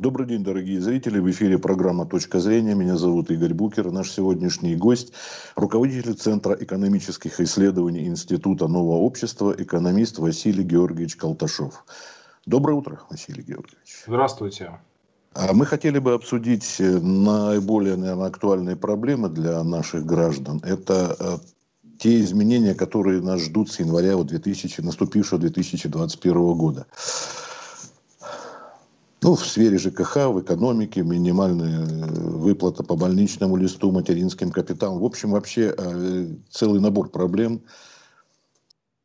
Добрый день, дорогие зрители. В эфире программа «Точка зрения». Меня зовут Игорь Букер. Наш сегодняшний гость – руководитель Центра экономических исследований Института нового общества, экономист Василий Георгиевич Колташов. Доброе утро, Василий Георгиевич. Здравствуйте. А мы хотели бы обсудить э, наиболее наверное, актуальные проблемы для наших граждан. Это э, те изменения, которые нас ждут с января 2000, наступившего 2021 года. Ну, в сфере ЖКХ, в экономике, минимальная э, выплата по больничному листу, материнским капиталам. В общем, вообще э, целый набор проблем.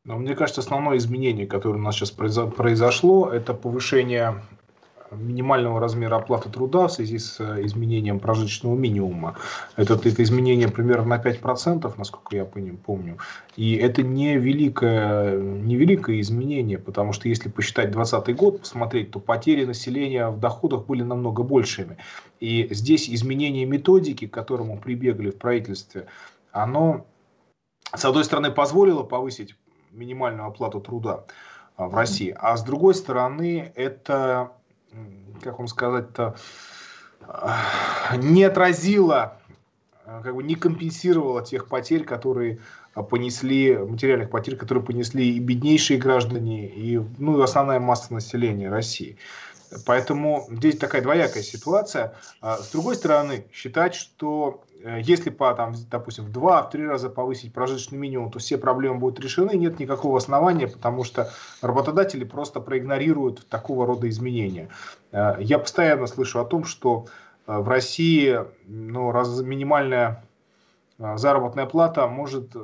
Но мне кажется, основное изменение, которое у нас сейчас произошло, это повышение минимального размера оплаты труда в связи с э, изменением прожиточного минимума. Это, это изменение примерно на 5%, насколько я помню. И это не великое, не великое изменение, потому что если посчитать 2020 год, посмотреть, то потери населения в доходах были намного большими. И здесь изменение методики, к которому прибегли в правительстве, оно, с одной стороны, позволило повысить минимальную оплату труда а, в России, а с другой стороны, это как вам сказать-то, не отразила, как бы не компенсировала тех потерь, которые понесли, материальных потерь, которые понесли и беднейшие граждане, и ну, основная масса населения России. Поэтому здесь такая двоякая ситуация. А с другой стороны, считать, что Э, если по, там, допустим, в два, в три раза повысить прожиточный минимум, то все проблемы будут решены, нет никакого основания, потому что работодатели просто проигнорируют такого рода изменения. Э, я постоянно слышу о том, что э, в России ну, раз, минимальная заработная плата может,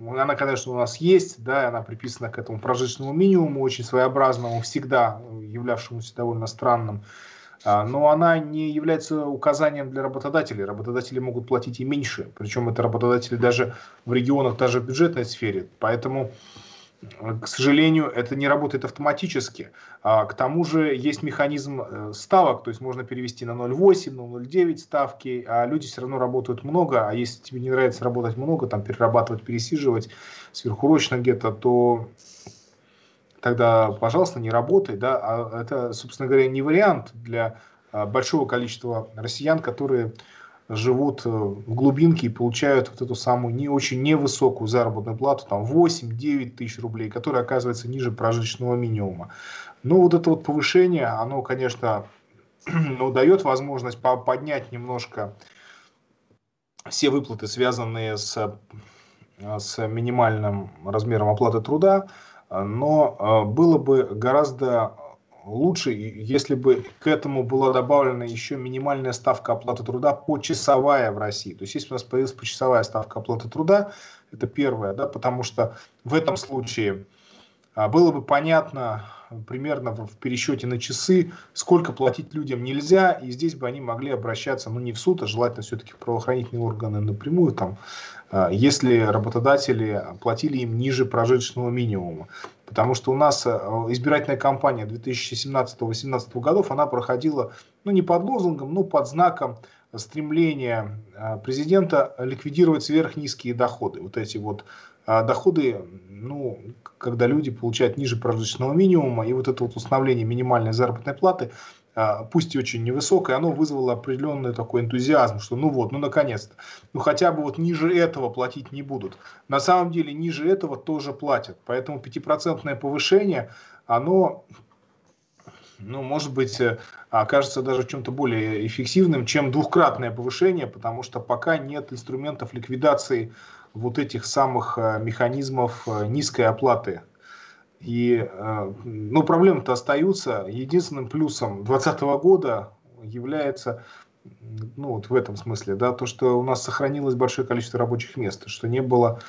она, конечно, у нас есть, да, она приписана к этому прожиточному минимуму, очень своеобразному, всегда являвшемуся довольно странным. А, но она не является указанием для работодателей. Работодатели могут платить и меньше, причем это работодатели даже в регионах, даже в бюджетной сфере. Поэтому, к сожалению, это не работает автоматически. А, к тому же есть механизм э, ставок, то есть можно перевести на 0,8, на 0,9 ставки, а люди все равно работают много, а если тебе не нравится работать много, там перерабатывать, пересиживать сверхурочно где-то, то тогда, пожалуйста, не работай, да, а это, собственно говоря, не вариант для а, большого количества россиян, которые живут э, в глубинке и получают вот эту самую не очень невысокую заработную плату, там 8-9 тысяч рублей, которая оказывается ниже прожиточного минимума. Ну, вот это вот повышение, оно, конечно, ну, дает возможность поднять немножко все выплаты, связанные с, с минимальным размером оплаты труда, но а, было бы гораздо лучше, если бы к этому была добавлена еще минимальная ставка оплаты труда почасовая в России. То есть, если у нас появилась почасовая ставка оплаты труда, это первое, да, потому что в этом случае а, было бы понятно примерно в пересчете на часы, сколько платить людям нельзя, и здесь бы они могли обращаться, ну не в суд, а желательно все-таки в правоохранительные органы напрямую, там, а, если работодатели платили им ниже прожиточного минимума. Потому что у нас а, избирательная кампания 2017-2018 годов, она проходила, ну не под лозунгом, но под знаком стремления а, президента ликвидировать сверхнизкие доходы. Вот эти вот доходы, ну, когда люди получают ниже прожиточного минимума, и вот это вот установление минимальной заработной платы, а, пусть и очень невысокое, оно вызвало определенный такой энтузиазм, что ну вот, ну наконец-то, ну хотя бы вот ниже этого платить не будут. На самом деле ниже этого тоже платят, поэтому 5% повышение, оно ну, может быть, э, окажется даже чем-то более эффективным, чем двухкратное повышение, потому что пока нет инструментов ликвидации вот этих самых э, механизмов э, низкой оплаты и, ну, проблемы-то остаются. Единственным плюсом 2020 года является, ну, вот в этом смысле, да, то, что у нас сохранилось большое количество рабочих мест, что не было,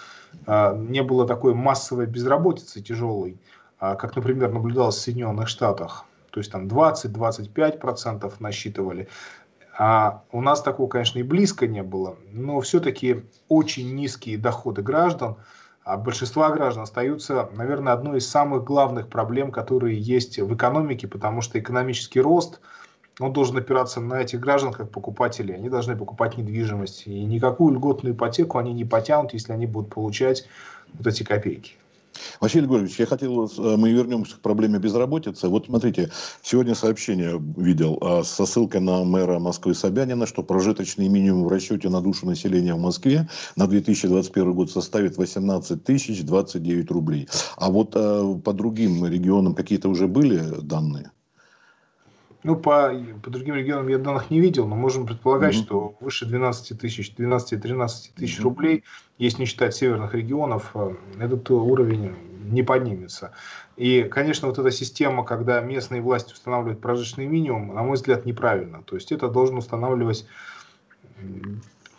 не было такой массовой безработицы тяжелой, а, как, например, наблюдалось в Соединенных Штатах. То есть там 20-25% насчитывали. А у нас такого, конечно, и близко не было, но все-таки очень низкие доходы граждан – а большинства граждан остаются, наверное, одной из самых главных проблем, которые есть в экономике, потому что экономический рост, он должен опираться на этих граждан как покупателей. Они должны покупать недвижимость. И никакую льготную ипотеку они не потянут, если они будут получать вот эти копейки. Василий Григорьевич, я хотел, э, мы вернемся к проблеме безработицы. Вот смотрите, сегодня сообщение видел а, со ссылкой на мэра Москвы Собянина, что прожиточный минимум в расчете на душу населения в Москве на 2021 год составит 18 тысяч 29 рублей. А вот а, по другим регионам какие-то уже были данные? Ну, по, по другим регионам я данных не видел, но можем предполагать, mm-hmm. что выше 12 тысяч, 12-13 тысяч mm-hmm. рублей, если не считать северных регионов, э, этот уровень не поднимется. И, конечно, вот эта система, когда местные власти устанавливают прожиточный минимум, на мой взгляд, неправильно. То есть это должен устанавливать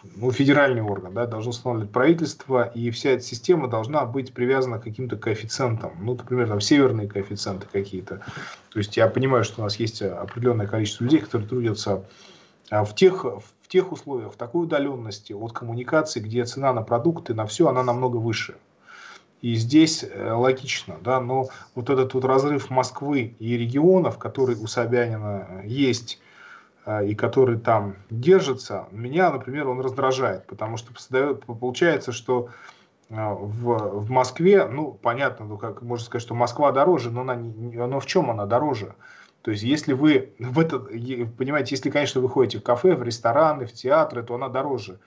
ну, федеральный орган, да, должно устанавливать правительство, и вся эта система должна быть привязана к каким-то коэффициентам, ну, например, там северные коэффициенты какие-то. То есть я понимаю, что у нас есть определенное количество людей, которые трудятся а, в тех, в тех условиях, в такой удаленности от коммуникации, где цена на продукты, на все, она намного выше. И здесь э, логично, да, но вот этот вот разрыв Москвы и регионов, который у Собянина есть, а, и который там держится, меня, например, он раздражает, потому что получается, что а, в, в Москве, ну, понятно, ну, как можно сказать, что Москва дороже, но, она, но в чем она дороже? То есть, если вы в этот, понимаете, если, конечно, вы ходите в кафе, в рестораны, в театры, то она дороже.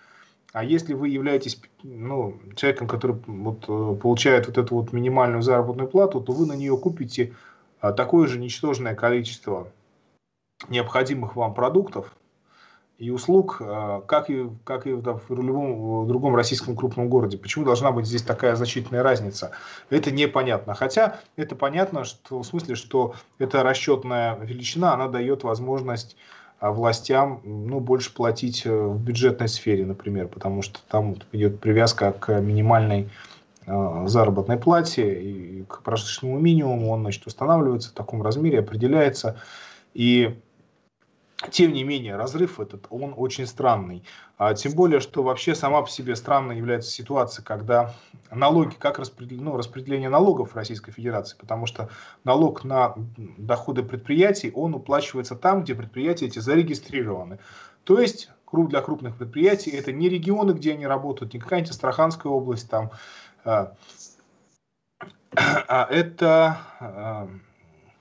А если вы являетесь ну, человеком, который вот, э, получает вот эту вот минимальную заработную плату, то вы на нее купите а, такое же ничтожное количество необходимых вам продуктов и услуг, э, как и, как и в любом в другом российском крупном городе. Почему должна быть здесь такая значительная разница? Это непонятно. Хотя это понятно что, в смысле, что эта расчетная величина, она дает возможность а, властям ну, больше платить э, в бюджетной сфере, например, потому что там идет привязка к минимальной э, заработной плате и к прожиточному минимуму, он значит, устанавливается в таком размере, определяется. И тем не менее, разрыв этот, он очень странный. А, тем более, что вообще сама по себе странной является ситуация, когда налоги, как распределение, ну, распределение налогов в Российской Федерации, потому что налог на доходы предприятий, он уплачивается там, где предприятия эти зарегистрированы. То есть для крупных предприятий это не регионы, где они работают, не какая-нибудь Астраханская область там, а, а это а,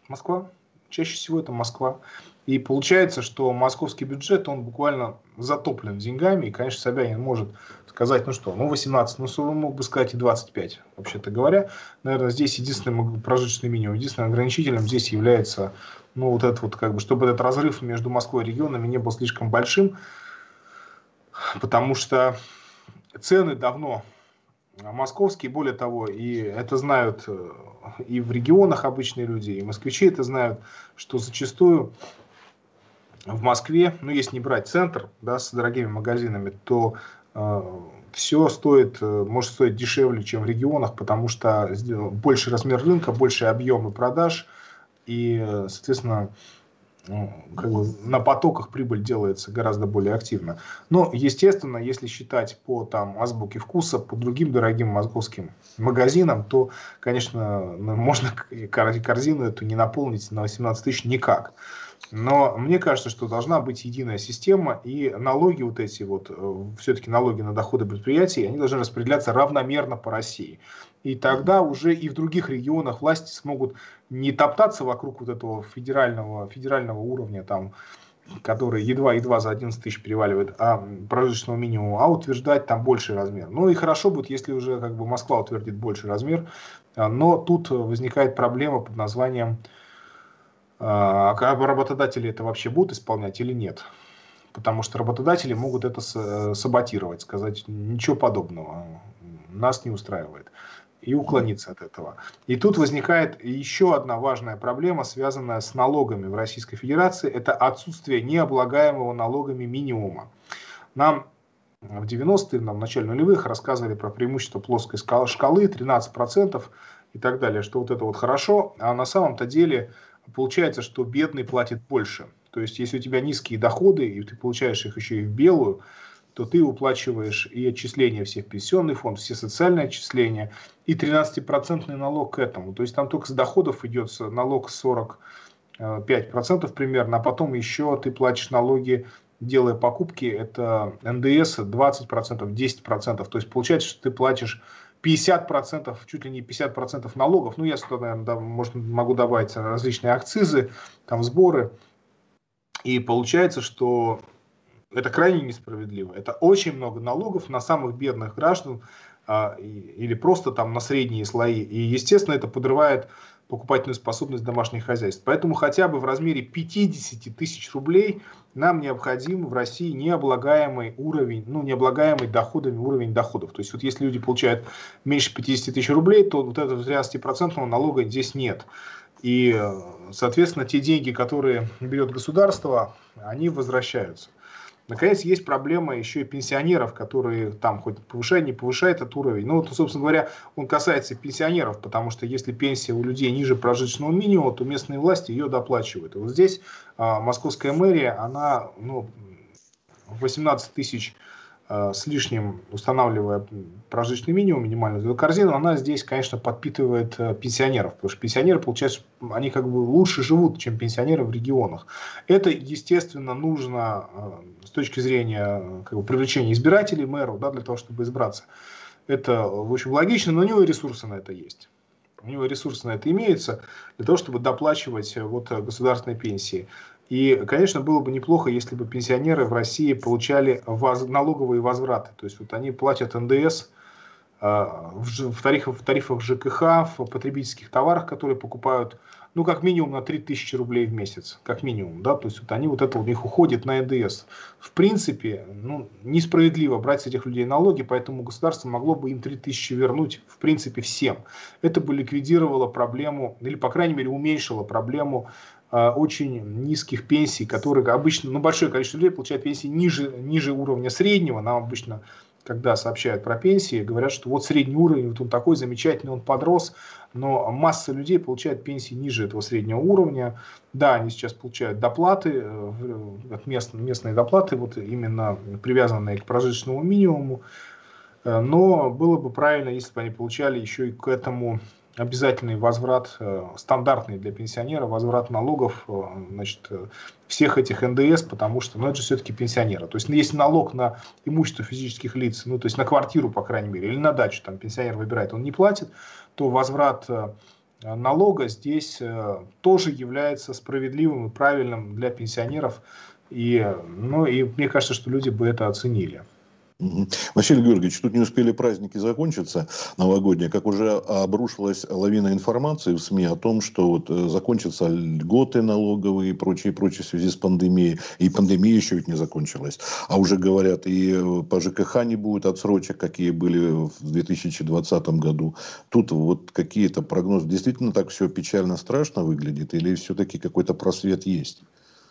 Москва. Чаще всего это Москва. И получается, что московский бюджет, он буквально затоплен деньгами. И, конечно, Собянин может сказать, ну что, ну 18, ну он мог бы сказать и 25, вообще-то говоря. Наверное, здесь единственным прожиточный минимум, единственным ограничителем здесь является, ну вот этот вот, как бы, чтобы этот разрыв между Москвой и регионами не был слишком большим, потому что цены давно московские, более того, и это знают э, и в регионах обычные люди, и москвичи это знают, что зачастую в Москве, ну если не брать центр, да, с дорогими магазинами, то э, все стоит, э, может стоить дешевле, чем в регионах, потому что больше размер рынка, больше объемы продаж, и, э, соответственно, как бы на потоках прибыль делается гораздо более активно. Но, естественно, если считать по там, азбуке вкуса, по другим дорогим московским магазинам, то, конечно, можно корзину эту не наполнить на 18 тысяч никак. Но мне кажется, что должна быть единая система, и налоги вот эти вот, э, все-таки налоги на доходы предприятий, они должны распределяться равномерно по России. И тогда уже и в других регионах власти смогут не топтаться вокруг вот этого федерального, федерального уровня, там, который едва-едва за 11 тысяч переваливает, а прожиточного минимума, а утверждать там больший размер. Ну и хорошо будет, если уже как бы Москва утвердит больший размер, а, но тут возникает проблема под названием а работодатели это вообще будут исполнять или нет? Потому что работодатели могут это саботировать, сказать ничего подобного, нас не устраивает и уклониться от этого. И тут возникает еще одна важная проблема, связанная с налогами в Российской Федерации. Это отсутствие необлагаемого налогами минимума. Нам в 90-е, в начале нулевых рассказывали про преимущество плоской шкалы, 13% и так далее, что вот это вот хорошо, а на самом-то деле получается, что бедный платит больше. То есть, если у тебя низкие доходы, и ты получаешь их еще и в белую, то ты уплачиваешь и отчисления всех пенсионный фонд, все социальные отчисления, и 13% налог к этому. То есть там только с доходов идет налог 45% примерно, а потом еще ты платишь налоги, делая покупки, это НДС 20%, 10%. То есть получается, что ты платишь 50%, чуть ли не 50% налогов. Ну, я сюда, наверное, да, может, могу добавить различные акцизы, там сборы. И получается, что это крайне несправедливо. Это очень много налогов на самых бедных граждан а, или просто там на средние слои. И, естественно, это подрывает покупательную способность домашних хозяйств. Поэтому хотя бы в размере 50 тысяч рублей нам необходим в России необлагаемый уровень, ну, необлагаемый доходами уровень доходов. То есть вот если люди получают меньше 50 тысяч рублей, то вот этого 13% налога здесь нет. И, соответственно, те деньги, которые берет государство, они возвращаются. Наконец, есть проблема еще и пенсионеров, которые там хоть повышает, не повышает этот уровень. Ну, вот, собственно говоря, он касается пенсионеров, потому что если пенсия у людей ниже прожиточного минимума, то местные власти ее доплачивают. И вот здесь а, московская мэрия, она ну, 18 тысяч Э, с лишним, устанавливая прожиточный минимум, минимальную корзину, она здесь, конечно, подпитывает э, пенсионеров, потому что пенсионеры, получается, они как бы лучше живут, чем пенсионеры в регионах. Это, естественно, нужно э, с точки зрения как бы, привлечения избирателей мэру, да, для того, чтобы избраться. Это, в общем, логично, но у него ресурсы на это есть. У него ресурсы на это имеются для того, чтобы доплачивать вот государственные пенсии. И, конечно, было бы неплохо, если бы пенсионеры в России получали воз, налоговые возвраты. То есть вот они платят НДС э, в, в, тарифах, в тарифах ЖКХ, в потребительских товарах, которые покупают, ну, как минимум на 3000 рублей в месяц. Как минимум, да, то есть вот они вот это у них уходит на НДС. В принципе, ну, несправедливо брать с этих людей налоги, поэтому государство могло бы им 3000 вернуть, в принципе, всем. Это бы ликвидировало проблему, или, по крайней мере, уменьшило проблему очень низких пенсий, которые обычно, ну, большое количество людей получает пенсии ниже, ниже уровня среднего. Нам обычно, когда сообщают про пенсии, говорят, что вот средний уровень, вот он такой замечательный, он подрос, но масса людей получает пенсии ниже этого среднего уровня. Да, они сейчас получают доплаты, э, местные, местные доплаты, вот именно привязанные к прожиточному минимуму, э, но было бы правильно, если бы они получали еще и к этому обязательный возврат, э, стандартный для пенсионера, возврат налогов э, значит, э, всех этих НДС, потому что ну, это же все-таки пенсионеры. То есть ну, есть налог на имущество физических лиц, ну то есть на квартиру, по крайней мере, или на дачу, там пенсионер выбирает, он не платит, то возврат налога здесь тоже является справедливым и правильным для пенсионеров. И, ну, и мне кажется, что люди бы это оценили. Василий Георгиевич, тут не успели праздники закончиться новогодние, как уже обрушилась лавина информации в СМИ о том, что вот э, закончатся льготы налоговые и прочее, прочее в связи с пандемией. И пандемия еще ведь не закончилась. А уже говорят, и э, по ЖКХ не будет отсрочек, какие были в 2020 году. Тут вот какие-то прогнозы. Действительно так все печально, страшно выглядит? Или все-таки какой-то просвет есть?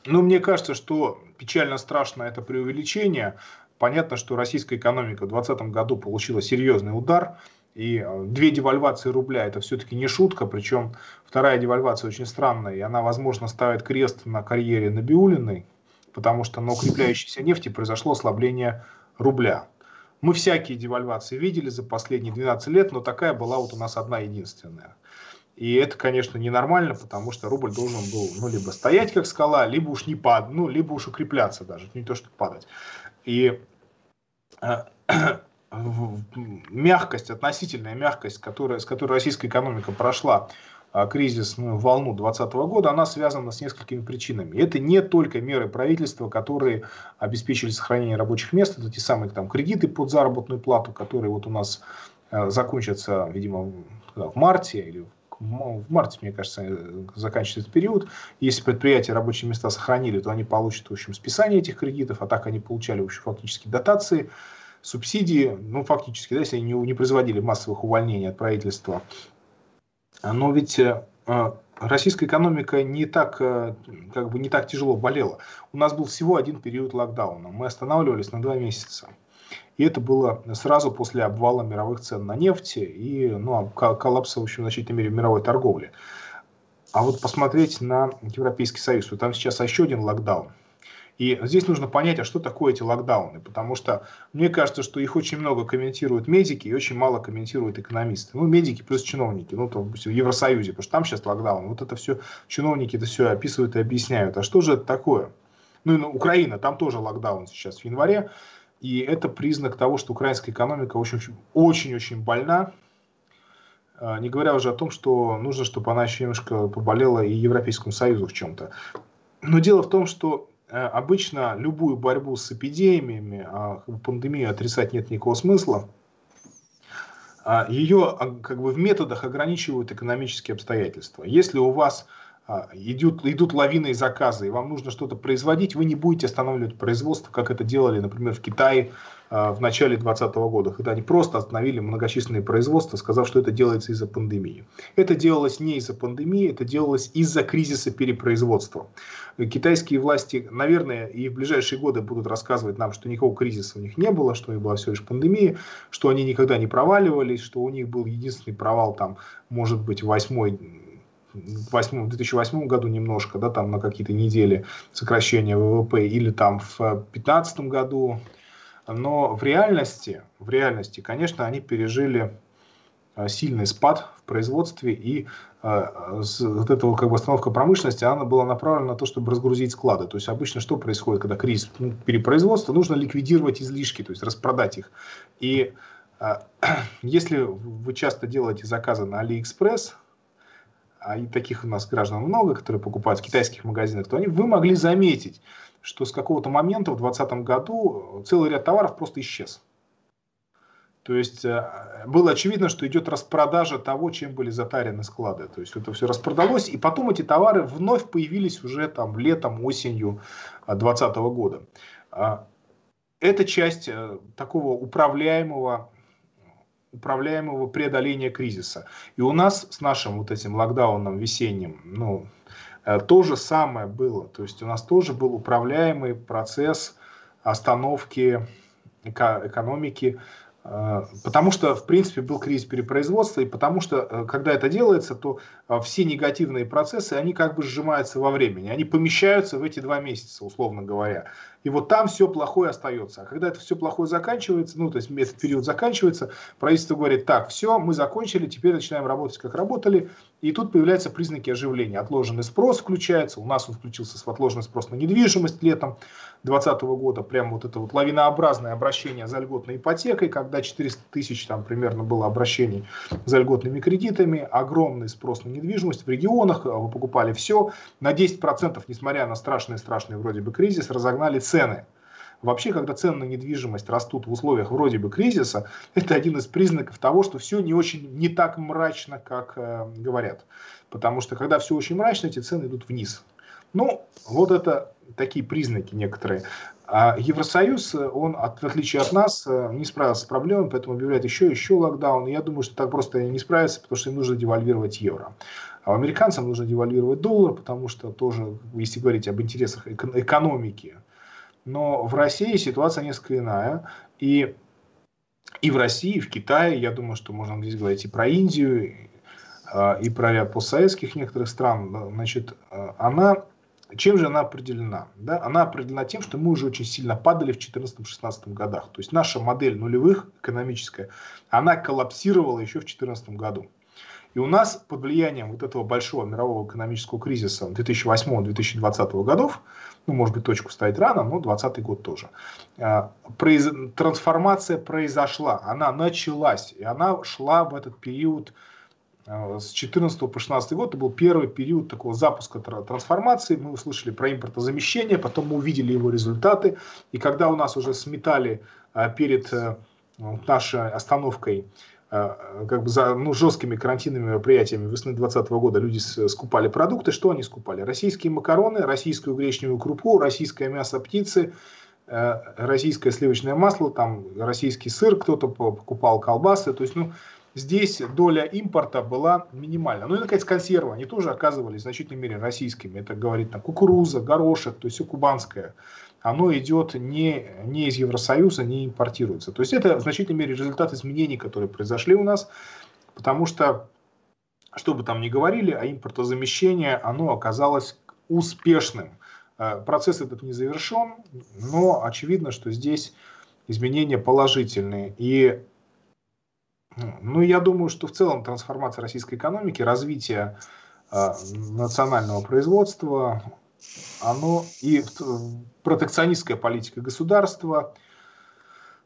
Ну, мне кажется, что печально страшно это преувеличение. Понятно, что российская экономика в 2020 году получила серьезный удар, и э, две девальвации рубля это все-таки не шутка, причем вторая девальвация очень странная, и она, возможно, ставит крест на карьере Набиулиной, потому что на укрепляющейся нефти произошло ослабление рубля. Мы всякие девальвации видели за последние 12 лет, но такая была вот у нас одна единственная. И это, конечно, ненормально, потому что рубль должен был ну, либо стоять как скала, либо уж не падать, ну, либо уж укрепляться даже, не то что падать. И мягкость, относительная мягкость, которая, с которой российская экономика прошла а, кризисную волну 2020 года, она связана с несколькими причинами. Это не только меры правительства, которые обеспечили сохранение рабочих мест, это те самые там, кредиты под заработную плату, которые вот у нас э, закончатся, видимо, в марте или в марте, мне кажется, э, заканчивается этот период. Если предприятия рабочие места сохранили, то они получат, в общем, списание этих кредитов, а так они получали, в общем, фактически дотации, субсидии, ну, фактически, да, если они не, не производили массовых увольнений от правительства. Но ведь э, э, российская экономика не так, как бы не так тяжело болела. У нас был всего один период локдауна. Мы останавливались на два месяца. И это было сразу после обвала мировых цен на нефть и ну, коллапса, в общем, в значительной мере мировой торговли. А вот посмотреть на Европейский Союз, вот там сейчас еще один локдаун. И здесь нужно понять, а что такое эти локдауны, потому что мне кажется, что их очень много комментируют медики и очень мало комментируют экономисты. Ну, медики плюс чиновники, ну, там, в Евросоюзе, потому что там сейчас локдаун. Вот это все, чиновники это все описывают и объясняют. А что же это такое? Ну, Украина, там тоже локдаун сейчас в январе. И это признак того, что украинская экономика очень-очень больна. Не говоря уже о том, что нужно, чтобы она еще немножко поболела и Европейскому Союзу в чем-то. Но дело в том, что обычно любую борьбу с эпидемиями, а пандемию отрицать нет никакого смысла, а ее как бы в методах ограничивают экономические обстоятельства. Если у вас а, идут, идут лавины заказы, и вам нужно что-то производить, вы не будете останавливать производство, как это делали, например, в Китае а, в начале 2020 года, когда они просто остановили многочисленные производства, сказав, что это делается из-за пандемии. Это делалось не из-за пандемии, это делалось из-за кризиса перепроизводства. Китайские власти, наверное, и в ближайшие годы будут рассказывать нам, что никакого кризиса у них не было, что у них была всего лишь пандемия, что они никогда не проваливались, что у них был единственный провал, там, может быть, восьмой в 2008 году немножко, да, там на какие-то недели сокращения ВВП, или там в 2015 году. Но в реальности, в реальности, конечно, они пережили э, сильный спад в производстве, и э, вот эта как бы остановка промышленности, она была направлена на то, чтобы разгрузить склады. То есть обычно что происходит, когда кризис ну, перепроизводства, нужно ликвидировать излишки, то есть распродать их. И э, если вы часто делаете заказы на AliExpress, а и таких у нас граждан много, которые покупают в китайских магазинах, то они, вы могли заметить, что с какого-то момента в 2020 году целый ряд товаров просто исчез. То есть э, было очевидно, что идет распродажа того, чем были затарены склады. То есть это все распродалось, и потом эти товары вновь появились уже там летом, осенью 2020 года. А, это часть э, такого управляемого управляемого преодоления кризиса. И у нас с нашим вот этим локдауном весенним, ну, э, то же самое было. То есть у нас тоже был управляемый процесс остановки экономики Э, потому что, в принципе, был кризис перепроизводства, и потому что, э, когда это делается, то все негативные процессы, они как бы сжимаются во времени, они помещаются в эти два месяца, условно говоря. И вот там все плохое остается. А когда это все плохое заканчивается, ну, то есть этот период заканчивается, правительство говорит, так, все, мы закончили, теперь начинаем работать, как работали, и тут появляются признаки оживления. Отложенный спрос включается, у нас он включился с отложенный спрос на недвижимость летом 2020 года, прям вот это вот лавинообразное обращение за льготной ипотекой, когда 400 тысяч там примерно было обращений за льготными кредитами, огромный спрос на недвижимость в регионах, вы покупали все, на 10%, несмотря на страшный-страшный вроде бы кризис, разогнали цены. Вообще, когда цены на недвижимость растут в условиях вроде бы кризиса, это один из признаков того, что все не очень не так мрачно, как э, говорят. Потому что когда все очень мрачно, эти цены идут вниз. Ну, вот это такие признаки некоторые. А Евросоюз, он, от, в отличие от нас, э, не справился с проблемой, поэтому объявляет еще и еще локдаун. я думаю, что так просто не справится, потому что им нужно девальвировать евро. А американцам нужно девальвировать доллар, потому что тоже, если говорить об интересах экономики, но в России ситуация несколько иная. И, и в России, и в Китае, я думаю, что можно здесь говорить и про Индию, а, и про ряд постсоветских некоторых стран, значит, а, она, чем же она определена? Да? Она определена тем, что мы уже очень сильно падали в 2014-2016 годах. То есть наша модель нулевых экономическая, она коллапсировала еще в 2014 году. И у нас под влиянием вот этого большого мирового экономического кризиса 2008-2020 годов, ну, может быть, точку ставить рано, но 2020 год тоже, а, произ... трансформация произошла, она началась, и она шла в этот период а, с 14 по 16 год, это был первый период такого запуска трансформации, мы услышали про импортозамещение, потом мы увидели его результаты, и когда у нас уже сметали а, перед э, нашей остановкой как бы за ну, жесткими карантинными мероприятиями весны 2020 года люди скупали продукты. Что они скупали? Российские макароны, российскую гречневую крупу, российское мясо птицы, э, российское сливочное масло, там российский сыр, кто-то покупал колбасы. То есть, ну, здесь доля импорта была минимальна. Ну и, наконец, консервы, они тоже оказывались в значительной мере российскими. Это говорит там кукуруза, горошек, то есть все кубанское оно идет не, не из Евросоюза, не импортируется. То есть это в значительной мере результат изменений, которые произошли у нас, потому что, что бы там ни говорили, а импортозамещение, оно оказалось успешным. Э, процесс этот не завершен, но очевидно, что здесь изменения положительные. И ну, я думаю, что в целом трансформация российской экономики, развитие э, национального производства, оно и протекционистская политика государства,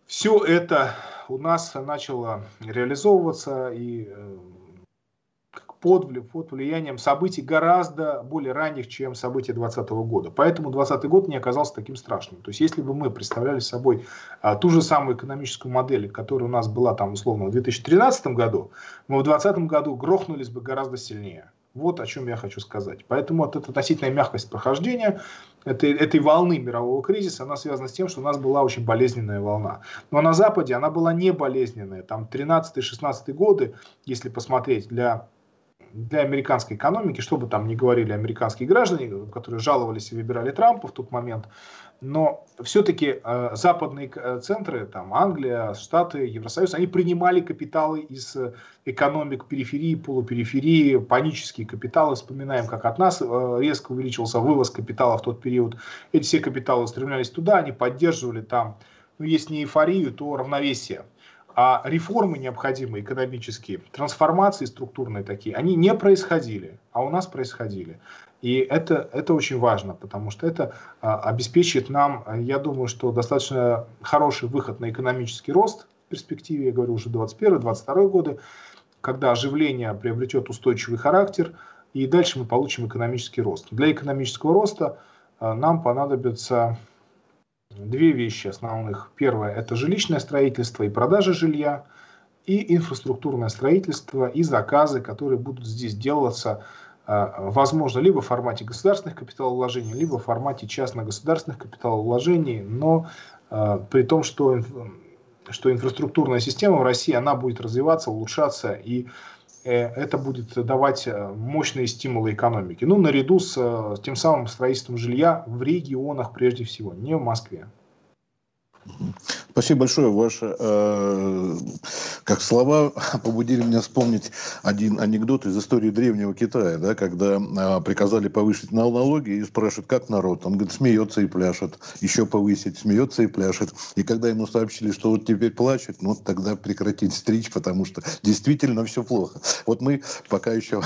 все это у нас начало реализовываться, и э, под, под влиянием событий гораздо более ранних, чем события 2020 года. Поэтому 2020 год не оказался таким страшным. То есть, если бы мы представляли собой а, ту же самую экономическую модель, которая у нас была там условно в 2013 году, мы в 2020 году грохнулись бы гораздо сильнее. Вот о чем я хочу сказать. Поэтому вот эта относительная мягкость прохождения этой, этой волны мирового кризиса, она связана с тем, что у нас была очень болезненная волна. Но на Западе она была не болезненная. Там 13-16 годы, если посмотреть для для американской экономики, что бы там ни говорили американские граждане, которые жаловались и выбирали Трампа в тот момент, но все-таки э, западные э, центры, там Англия, Штаты, Евросоюз, они принимали капиталы из э, экономик периферии, полупериферии, панические капиталы. Вспоминаем, как от нас э, резко увеличился вывоз капитала в тот период. Эти все капиталы устремлялись туда, они поддерживали там, ну, если не эйфорию, то равновесие. А реформы необходимые, экономические, трансформации структурные такие, они не происходили, а у нас происходили. И это, это очень важно, потому что это а, обеспечит нам, я думаю, что достаточно хороший выход на экономический рост в перспективе, я говорю уже 21-22 годы, когда оживление приобретет устойчивый характер, и дальше мы получим экономический рост. Для экономического роста а, нам понадобится две вещи основных. Первое – это жилищное строительство и продажа жилья, и инфраструктурное строительство, и заказы, которые будут здесь делаться, а, возможно, либо в формате государственных капиталовложений, либо в формате частно-государственных капиталовложений, но а, при том, что, что инфраструктурная система в России, она будет развиваться, улучшаться, и э, это будет давать э, мощные стимулы экономики. Ну, наряду с, с тем самым строительством жилья в регионах прежде всего, не в Москве. Спасибо большое. Ваши э, как слова побудили меня вспомнить один анекдот из истории древнего Китая, да, когда э, приказали повысить налоги и спрашивают, как народ. Он говорит, смеется и пляшет. Еще повысить, смеется и пляшет. И когда ему сообщили, что вот теперь плачет, ну тогда прекратить стричь, потому что действительно все плохо. Вот мы пока еще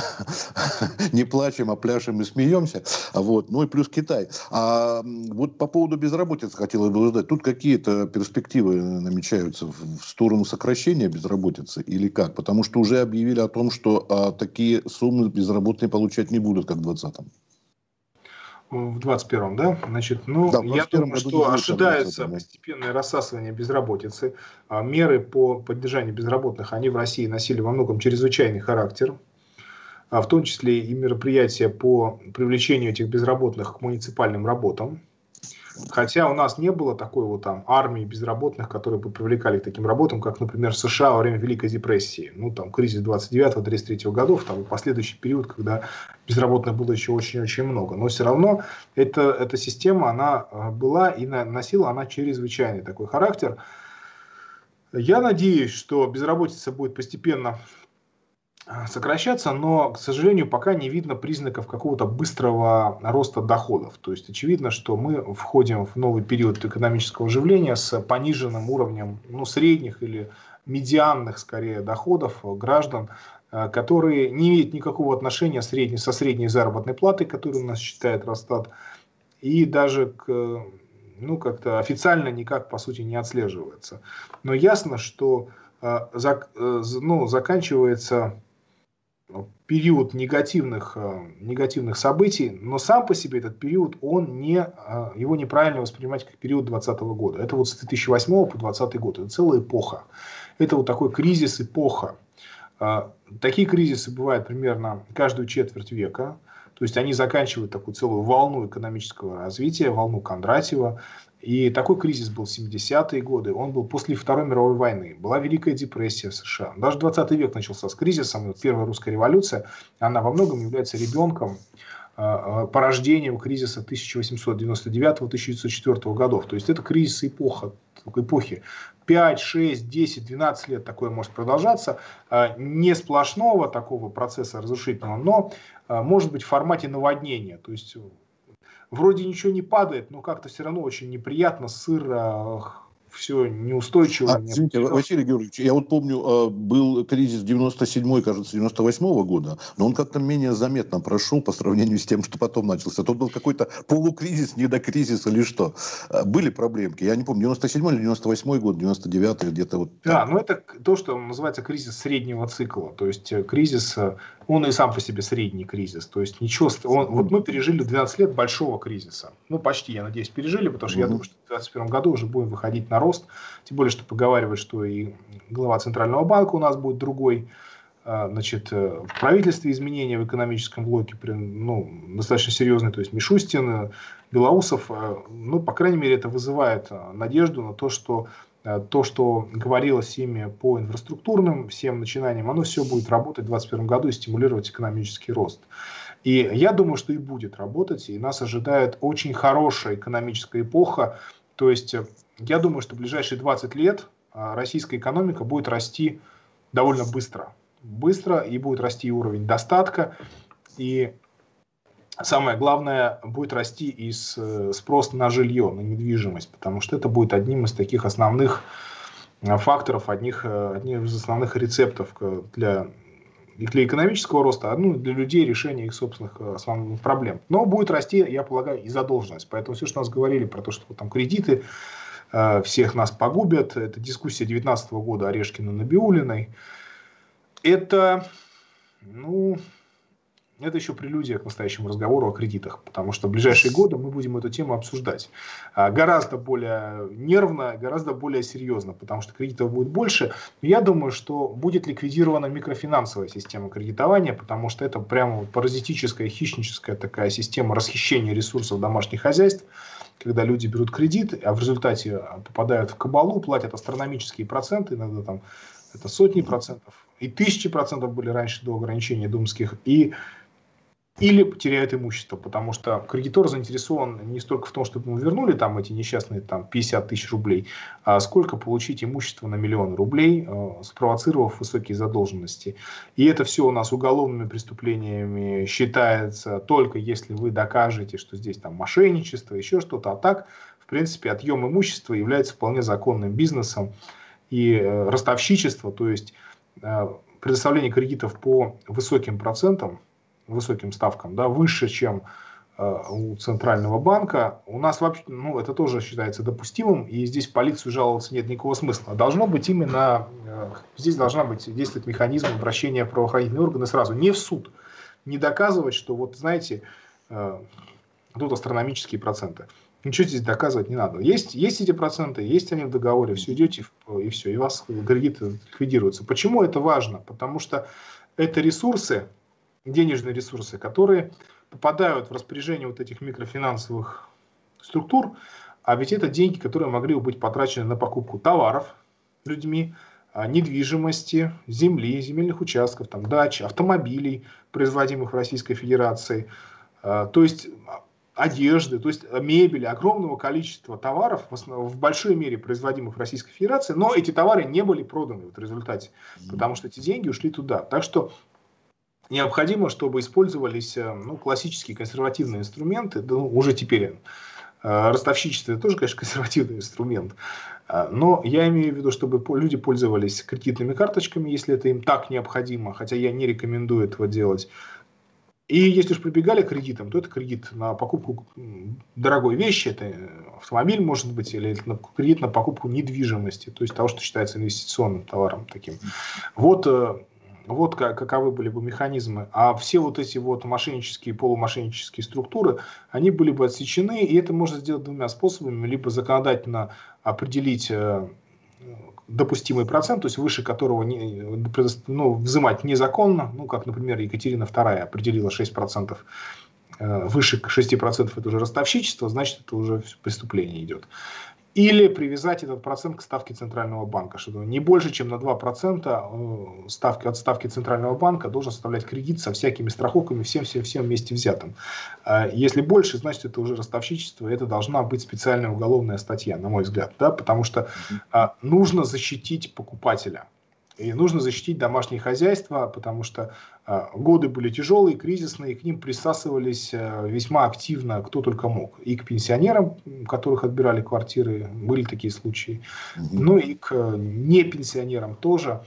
не плачем, а пляшем и смеемся. Вот. Ну и плюс Китай. А вот по поводу безработицы хотелось бы задать. Тут какие-то перспективы перспективы намечаются в сторону сокращения безработицы или как? Потому что уже объявили о том, что а, такие суммы безработные получать не будут, как в 2020-м. В 21-м, да? Значит, ну, да, я думаю, что ожидается постепенное рассасывание безработицы. А меры по поддержанию безработных, они в России носили во многом чрезвычайный характер а в том числе и мероприятия по привлечению этих безработных к муниципальным работам. Хотя у нас не было такой вот там армии безработных, которые бы привлекали к таким работам, как, например, США во время Великой депрессии. Ну, там, кризис 29-33 годов, там, последующий период, когда безработных было еще очень-очень много. Но все равно эта, эта система, она э, была и носила она чрезвычайный такой характер. Я надеюсь, что безработица будет постепенно сокращаться, но, к сожалению, пока не видно признаков какого-то быстрого роста доходов. То есть очевидно, что мы входим в новый период экономического оживления с пониженным уровнем ну, средних или медианных, скорее, доходов граждан, э, которые не имеют никакого отношения средней, со средней заработной платой, которую у нас считает Росстат, и даже к ну, как-то официально никак, по сути, не отслеживается. Но ясно, что э, зак, э, ну, заканчивается период негативных, э, негативных событий, но сам по себе этот период, он не, э, его неправильно воспринимать как период 2020 года. Это вот с 2008 по 2020 год, это целая эпоха. Это вот такой кризис, эпоха. Э, такие кризисы бывают примерно каждую четверть века. То есть они заканчивают такую целую волну экономического развития, волну Кондратьева. И такой кризис был в 70-е годы, он был после Второй мировой войны. Была Великая депрессия в США. Даже 20 век начался с кризисом. Первая русская революция, она во многом является ребенком, а, а, порождением кризиса 1899-1904 годов. То есть это кризис эпоха, эпохи. 5, 6, 10, 12 лет такое может продолжаться. А, не сплошного такого процесса разрушительного, но может быть в формате наводнения. То есть вроде ничего не падает, но как-то все равно очень неприятно, сыро, все неустойчиво. А, извините, Василий Георгиевич, я вот помню, а, был кризис 97 кажется, 98 -го года, но он как-то менее заметно прошел по сравнению с тем, что потом начался. Тут был какой-то полукризис, не до кризиса или что. А, были проблемки. Я не помню, 97 или 98 год, 99 где-то вот. Да, но это то, что называется кризис среднего цикла. То есть э, кризис, э, он и сам по себе средний кризис. То есть ничего, он, вот мы пережили 12 лет большого кризиса. Ну, почти, я надеюсь, пережили, потому что mm-hmm. я думаю, что в 2021 году уже будем выходить на рост. Тем более, что поговаривают, что и глава Центрального банка у нас будет другой. А, значит, э, в правительстве изменения в экономическом блоке ну, достаточно серьезные, то есть Мишустин, Белоусов, э, ну, по крайней мере, это вызывает э, надежду на то, что то, что говорилось ими по инфраструктурным всем начинаниям, оно все будет работать в 2021 году и стимулировать экономический рост. И я думаю, что и будет работать, и нас ожидает очень хорошая экономическая эпоха, то есть я думаю, что в ближайшие 20 лет а, российская экономика будет расти довольно быстро. Быстро и будет расти уровень достатка. И самое главное, будет расти и э, спрос на жилье, на недвижимость, потому что это будет одним из таких основных э, факторов, одних, э, одним из основных рецептов для, для экономического роста, а, ну, для людей решения их собственных основных проблем. Но будет расти, я полагаю, и задолженность. Поэтому все, что нас говорили про то, что там кредиты Э, всех нас погубят. Это дискуссия 2019 года Орешкина-Набиулиной. Это, ну, это еще прелюдия к настоящему разговору о кредитах, потому что в ближайшие годы мы будем эту тему обсуждать а, гораздо более нервно, гораздо более серьезно, потому что кредитов будет больше. я думаю, что будет ликвидирована микрофинансовая система кредитования, потому что это прямо паразитическая, хищническая такая система расхищения ресурсов домашних хозяйств когда люди берут кредит, а в результате а, попадают в кабалу, платят астрономические проценты, иногда там это сотни процентов, и тысячи процентов были раньше до ограничения думских, и или теряют имущество, потому что кредитор заинтересован не столько в том, чтобы ему вернули там эти несчастные там 50 тысяч рублей, а сколько получить имущество на миллион рублей, э, спровоцировав высокие задолженности. И это все у нас уголовными преступлениями считается только если вы докажете, что здесь там мошенничество, еще что-то, а так, в принципе, отъем имущества является вполне законным бизнесом и э, ростовщичество, то есть э, предоставление кредитов по высоким процентам, высоким ставкам, да, выше, чем э, у Центрального банка, у нас вообще, ну, это тоже считается допустимым, и здесь полицию жаловаться нет никакого смысла. Должно быть именно, э, здесь должна быть действовать механизм обращения в правоохранительные органы сразу, не в суд, не доказывать, что вот, знаете, э, тут астрономические проценты. Ничего здесь доказывать не надо. Есть, есть эти проценты, есть они в договоре, все идете и все, и вас кредиты ликвидируются. Почему это важно? Потому что это ресурсы, денежные ресурсы, которые попадают в распоряжение вот этих микрофинансовых структур, а ведь это деньги, которые могли бы быть потрачены на покупку товаров людьми, а, недвижимости, земли, земельных участков, там, дач, автомобилей, производимых в Российской Федерации, а, то есть одежды, то есть мебели, огромного количества товаров, в большой мере производимых в Российской Федерации, но эти товары не были проданы в результате, потому что эти деньги ушли туда. Так что необходимо, чтобы использовались э, ну, классические консервативные инструменты, ну, уже теперь э, ростовщичество это тоже, конечно, консервативный инструмент, э, но я имею в виду, чтобы люди пользовались кредитными карточками, если это им так необходимо, хотя я не рекомендую этого делать. И если уж прибегали к кредитам, то это кредит на покупку дорогой вещи, это автомобиль может быть, или кредит на покупку недвижимости, то есть того, что считается инвестиционным товаром таким. Вот вот как, каковы были бы механизмы. А все вот эти вот мошеннические, полумошеннические структуры, они были бы отсечены, и это можно сделать двумя способами. Либо законодательно определить э, допустимый процент, то есть выше которого не, ну, взимать незаконно, ну, как, например, Екатерина II определила 6%, э, выше 6% это уже ростовщичество, значит, это уже преступление идет или привязать этот процент к ставке Центрального банка, что не больше, чем на 2% э, ставки, от ставки Центрального банка должен составлять кредит со всякими страховками, всем-всем-всем вместе взятым. А если больше, значит, это уже ростовщичество, это должна быть специальная уголовная статья, на мой взгляд, да, потому что а, нужно защитить покупателя. И нужно защитить домашнее хозяйство, потому что э, годы были тяжелые, кризисные, к ним присасывались э, весьма активно кто только мог. И к пенсионерам, которых отбирали квартиры, были такие случаи, ну и к не пенсионерам тоже.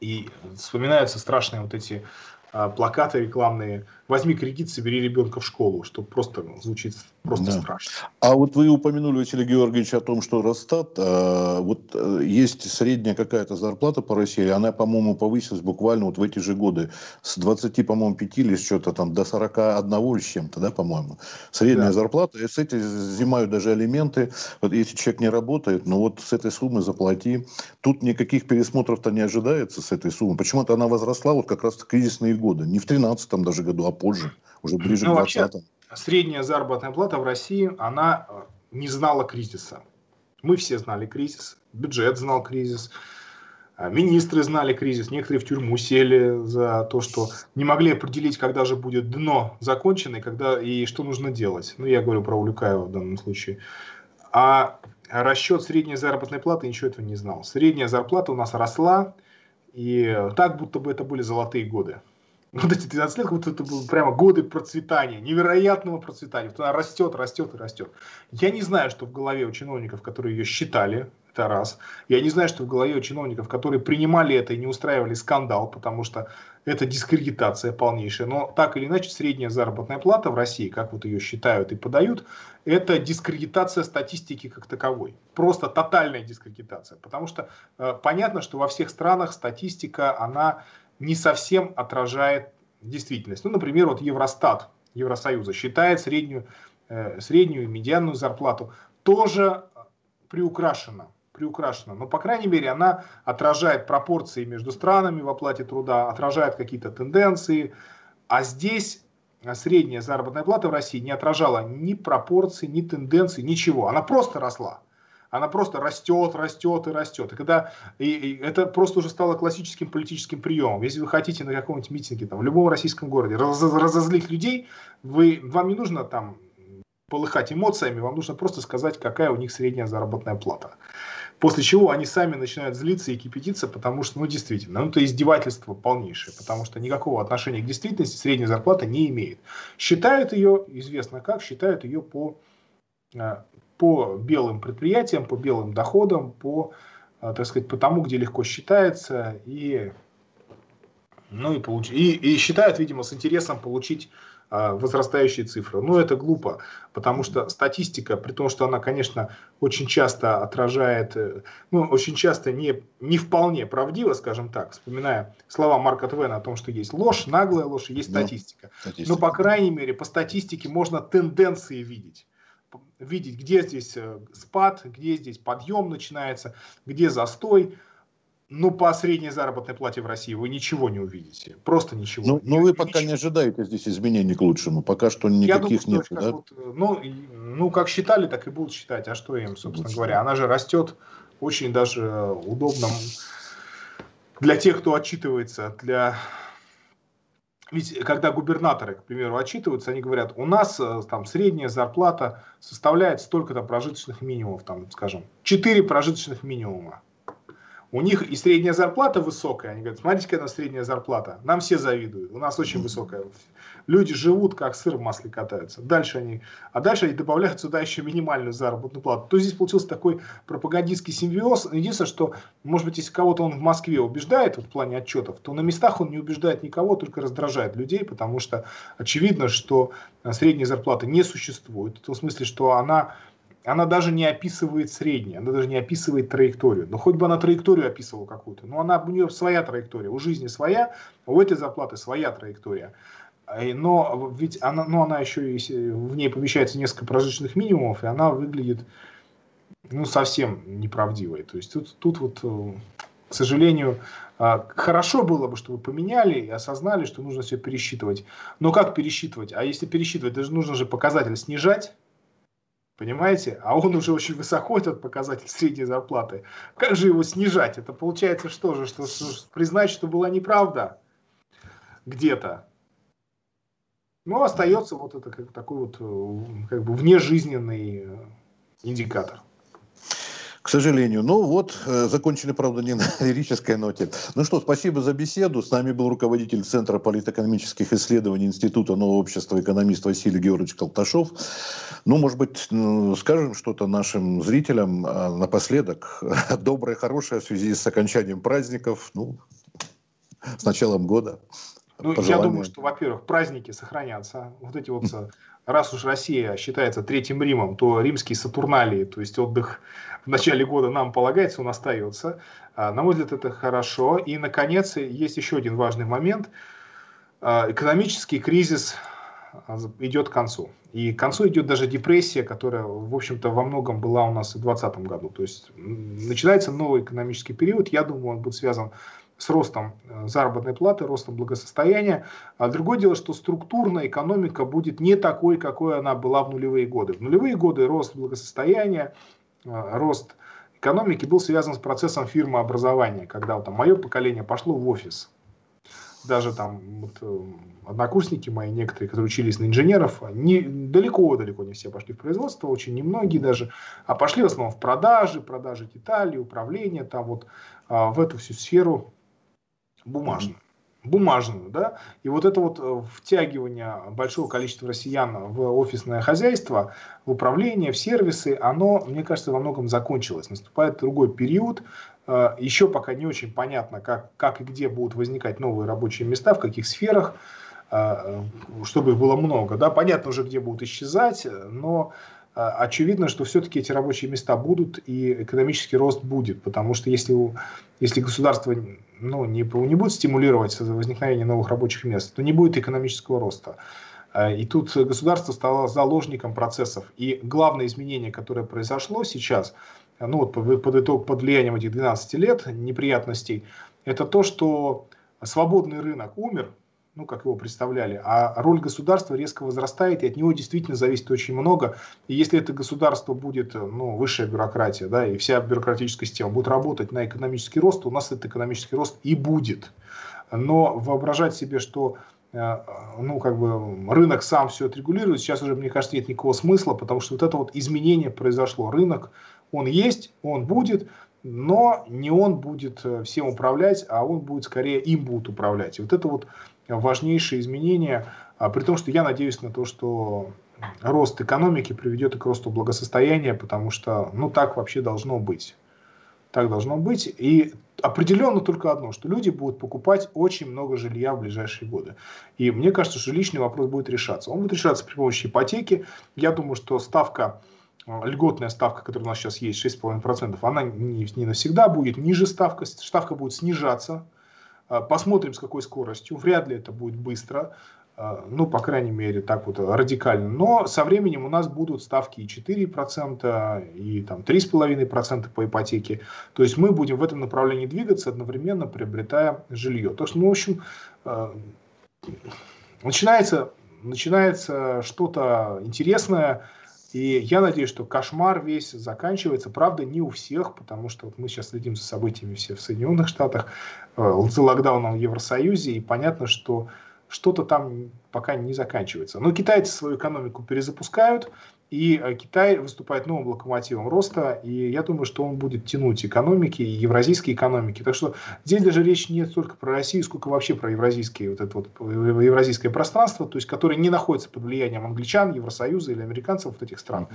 И вспоминаются страшные вот эти а, плакаты рекламные «Возьми кредит, собери ребенка в школу», что просто звучит просто да. страшно. А вот вы упомянули, Василий Георгиевич, о том, что Росстат, а, вот э, есть средняя какая-то зарплата по России, она, по-моему, повысилась буквально вот в эти же годы с 20, по-моему, 5 или что-то там до 41 или с чем-то, да, по-моему. Средняя да. зарплата, и с этим взимают даже алименты, вот если человек не работает, ну вот с этой суммы заплати. Тут никаких пересмотров-то не ожидается с этой суммы. Почему-то она возросла вот как раз в кризисные годы, не в 13 даже году, а позже, уже ближе ну, к 20 -м. Средняя заработная плата в России, она э, не знала кризиса. Мы все знали кризис, бюджет знал кризис, э, министры знали кризис, некоторые в тюрьму сели за то, что не могли определить, когда же будет дно закончено и, когда, и что нужно делать. Ну, я говорю про Улюкаева в данном случае. А расчет средней заработной платы ничего этого не знал. Средняя зарплата у нас росла, и так, будто бы это были золотые годы вот эти 12 лет, вот это было прямо годы процветания, невероятного процветания. Вот она растет, растет и растет. Я не знаю, что в голове у чиновников, которые ее считали, это раз. Я не знаю, что в голове у чиновников, которые принимали это и не устраивали скандал, потому что это дискредитация полнейшая. Но так или иначе, средняя заработная плата в России, как вот ее считают и подают, это дискредитация статистики как таковой. Просто тотальная дискредитация. Потому что э, понятно, что во всех странах статистика, она не совсем отражает действительность. Ну, например, вот Евростат Евросоюза считает среднюю, э, среднюю медианную зарплату тоже приукрашена, приукрашена. Но, по крайней мере, она отражает пропорции между странами в оплате труда, отражает какие-то тенденции. А здесь средняя заработная плата в России не отражала ни пропорций, ни тенденций, ничего. Она просто росла она просто растет, растет и растет. И когда и, и это просто уже стало классическим политическим приемом. Если вы хотите на каком-нибудь митинге там, в любом российском городе раз, разозлить людей, вы, вам не нужно там полыхать эмоциями, вам нужно просто сказать, какая у них средняя заработная плата. После чего они сами начинают злиться и кипятиться, потому что, ну, действительно, ну, это издевательство полнейшее, потому что никакого отношения к действительности средняя зарплата не имеет. Считают ее, известно как, считают ее по э, по белым предприятиям, по белым доходам, по, э, так сказать, по тому, где легко считается, и, ну, и, получ... и, и считают, видимо, с интересом получить э, возрастающие цифры. Но это глупо, потому что статистика, при том, что она, конечно, очень часто отражает, э, ну, очень часто не, не вполне правдиво, скажем так, вспоминая слова Марка Твена о том, что есть ложь, наглая ложь, есть статистика. статистика. Но, по крайней мере, по статистике можно тенденции видеть видеть, где здесь э, спад, где здесь подъем начинается, где застой. Ну, по средней заработной плате в России вы ничего не увидите. Просто ничего. Ну, но вы пока ничего. не ожидаете здесь изменений к лучшему. Пока что никаких думаю, нет. Да? Вот, э, ну, ну, как считали, так и будут считать. А что им, собственно Лучше. говоря? Она же растет очень даже удобно для тех, кто отчитывается, для ведь когда губернаторы, к примеру, отчитываются, они говорят, у нас э, там средняя зарплата составляет столько-то прожиточных минимумов, там, скажем, 4 прожиточных минимума у них и средняя зарплата высокая. Они говорят, смотрите, какая у нас средняя зарплата. Нам все завидуют. У нас очень высокая. Люди живут, как сыр в масле катаются. Дальше они, а дальше они добавляют сюда еще минимальную заработную плату. То здесь получился такой пропагандистский симбиоз. Единственное, что, может быть, если кого-то он в Москве убеждает вот, в плане отчетов, то на местах он не убеждает никого, только раздражает людей, потому что очевидно, что средняя зарплата не существует. В том смысле, что она она даже не описывает среднее, она даже не описывает траекторию. Но хоть бы она траекторию описывала какую-то, но она, у нее своя траектория, у жизни своя, у этой зарплаты своя траектория. Но ведь она, ну, она еще и в ней помещается несколько прожиточных минимумов, и она выглядит ну, совсем неправдивой. То есть тут, тут вот, э, к сожалению, а, хорошо было бы, чтобы поменяли и осознали, что нужно все пересчитывать. Но как пересчитывать? А если пересчитывать, даже нужно же показатель снижать, Понимаете? А он уже очень высоко, этот показатель средней зарплаты. Как же его снижать? Это получается что же? Что, что признать, что была неправда где-то. Ну, остается вот это как такой вот э, как бы внежизненный э, индикатор. К сожалению. Ну вот, э, закончили, правда, не на лирической ноте. Ну что, спасибо за беседу. С нами был руководитель Центра политэкономических исследований Института нового общества экономист Василий Георгиевич Колташов. Ну, может быть, скажем что-то нашим зрителям а, напоследок. Доброе, хорошее в связи с окончанием праздников. Ну, с началом года. Ну, я думаю, что, во-первых, праздники сохранятся. Вот эти вот, раз уж Россия считается третьим Римом, то римские Сатурналии, то есть отдых в начале года нам полагается, он остается. А, на мой взгляд, это хорошо. И, наконец, есть еще один важный момент. А, экономический кризис а, идет к концу. И к концу идет даже депрессия, которая, в общем-то, во многом была у нас и в 2020 году. То есть начинается новый экономический период. Я думаю, он будет связан с ростом э, заработной платы, ростом благосостояния. А другое дело, что структурная экономика будет не такой, какой она была в нулевые годы. В нулевые годы рост благосостояния, э, рост экономики был связан с процессом фирмообразования, когда там, мое поколение пошло в офис. Даже там вот, э, однокурсники мои, некоторые, которые учились на инженеров, не, далеко-далеко не все пошли в производство, очень немногие даже, а пошли в основном в продажи, продажи деталей, управление, там вот а, в эту всю сферу бумажную. Бумажную, да, и вот это вот э, втягивание большого количества россиян в офисное хозяйство, в управление, в сервисы, оно, мне кажется, во многом закончилось. Наступает другой период, э, еще пока не очень понятно, как, как и где будут возникать новые рабочие места, в каких сферах, э, чтобы их было много. Да? Понятно уже, где будут исчезать, но очевидно, что все-таки эти рабочие места будут и экономический рост будет, потому что если, если государство ну, не, не будет стимулировать возникновение новых рабочих мест, то не будет экономического роста. А, и тут государство стало заложником процессов. И главное изменение, которое произошло сейчас, ну вот под, итог, под влиянием этих 12 лет неприятностей, это то, что свободный рынок умер, ну, как его представляли, а роль государства резко возрастает, и от него действительно зависит очень много. И если это государство будет, ну, высшая бюрократия, да, и вся бюрократическая система будет работать на экономический рост, то у нас этот экономический рост и будет. Но воображать себе, что э, ну, как бы рынок сам все отрегулирует, сейчас уже, мне кажется, нет никакого смысла, потому что вот это вот изменение произошло. Рынок, он есть, он будет, но не он будет э, всем управлять, а он будет скорее им будут управлять. И вот это вот важнейшие изменения, а, при том, что я надеюсь на то, что рост экономики приведет и к росту благосостояния, потому что, ну, так вообще должно быть. Так должно быть. И определенно только одно, что люди будут покупать очень много жилья в ближайшие годы. И мне кажется, что жилищный вопрос будет решаться. Он будет решаться при помощи ипотеки. Я думаю, что ставка, а, льготная ставка, которая у нас сейчас есть, 6,5%, она не, не навсегда будет ниже ставка. Ставка будет снижаться посмотрим, с какой скоростью. Вряд ли это будет быстро. А, ну, по крайней мере, так вот радикально. Но со временем у нас будут ставки и 4%, и там 3,5% по ипотеке. То есть мы будем в этом направлении двигаться, одновременно приобретая жилье. То, что, ну, в общем, а, начинается, начинается что-то интересное, и я надеюсь, что кошмар весь заканчивается. Правда, не у всех, потому что вот мы сейчас следим за событиями все в Соединенных Штатах, э, за локдауном в Евросоюзе, и понятно, что что-то там пока не заканчивается. Но китайцы свою экономику перезапускают, и э, Китай выступает новым локомотивом роста, и я думаю, что он будет тянуть экономики, и евразийские экономики. Так что здесь даже речь не столько про Россию, сколько вообще про евразийские, вот это вот э, евразийское пространство, то есть которое не находится под влиянием англичан, Евросоюза или американцев вот этих стран,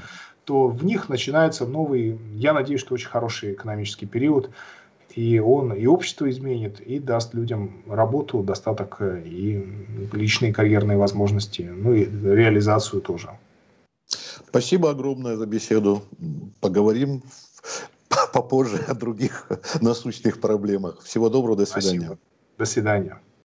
то в них начинается новый, я надеюсь, что очень хороший экономический период, и он и общество изменит, и даст людям работу, достаток э, и личные карьерные возможности, ну и реализацию тоже. Спасибо огромное за беседу. Поговорим попозже о других насущных проблемах. Всего доброго, до свидания. Спасибо. До свидания.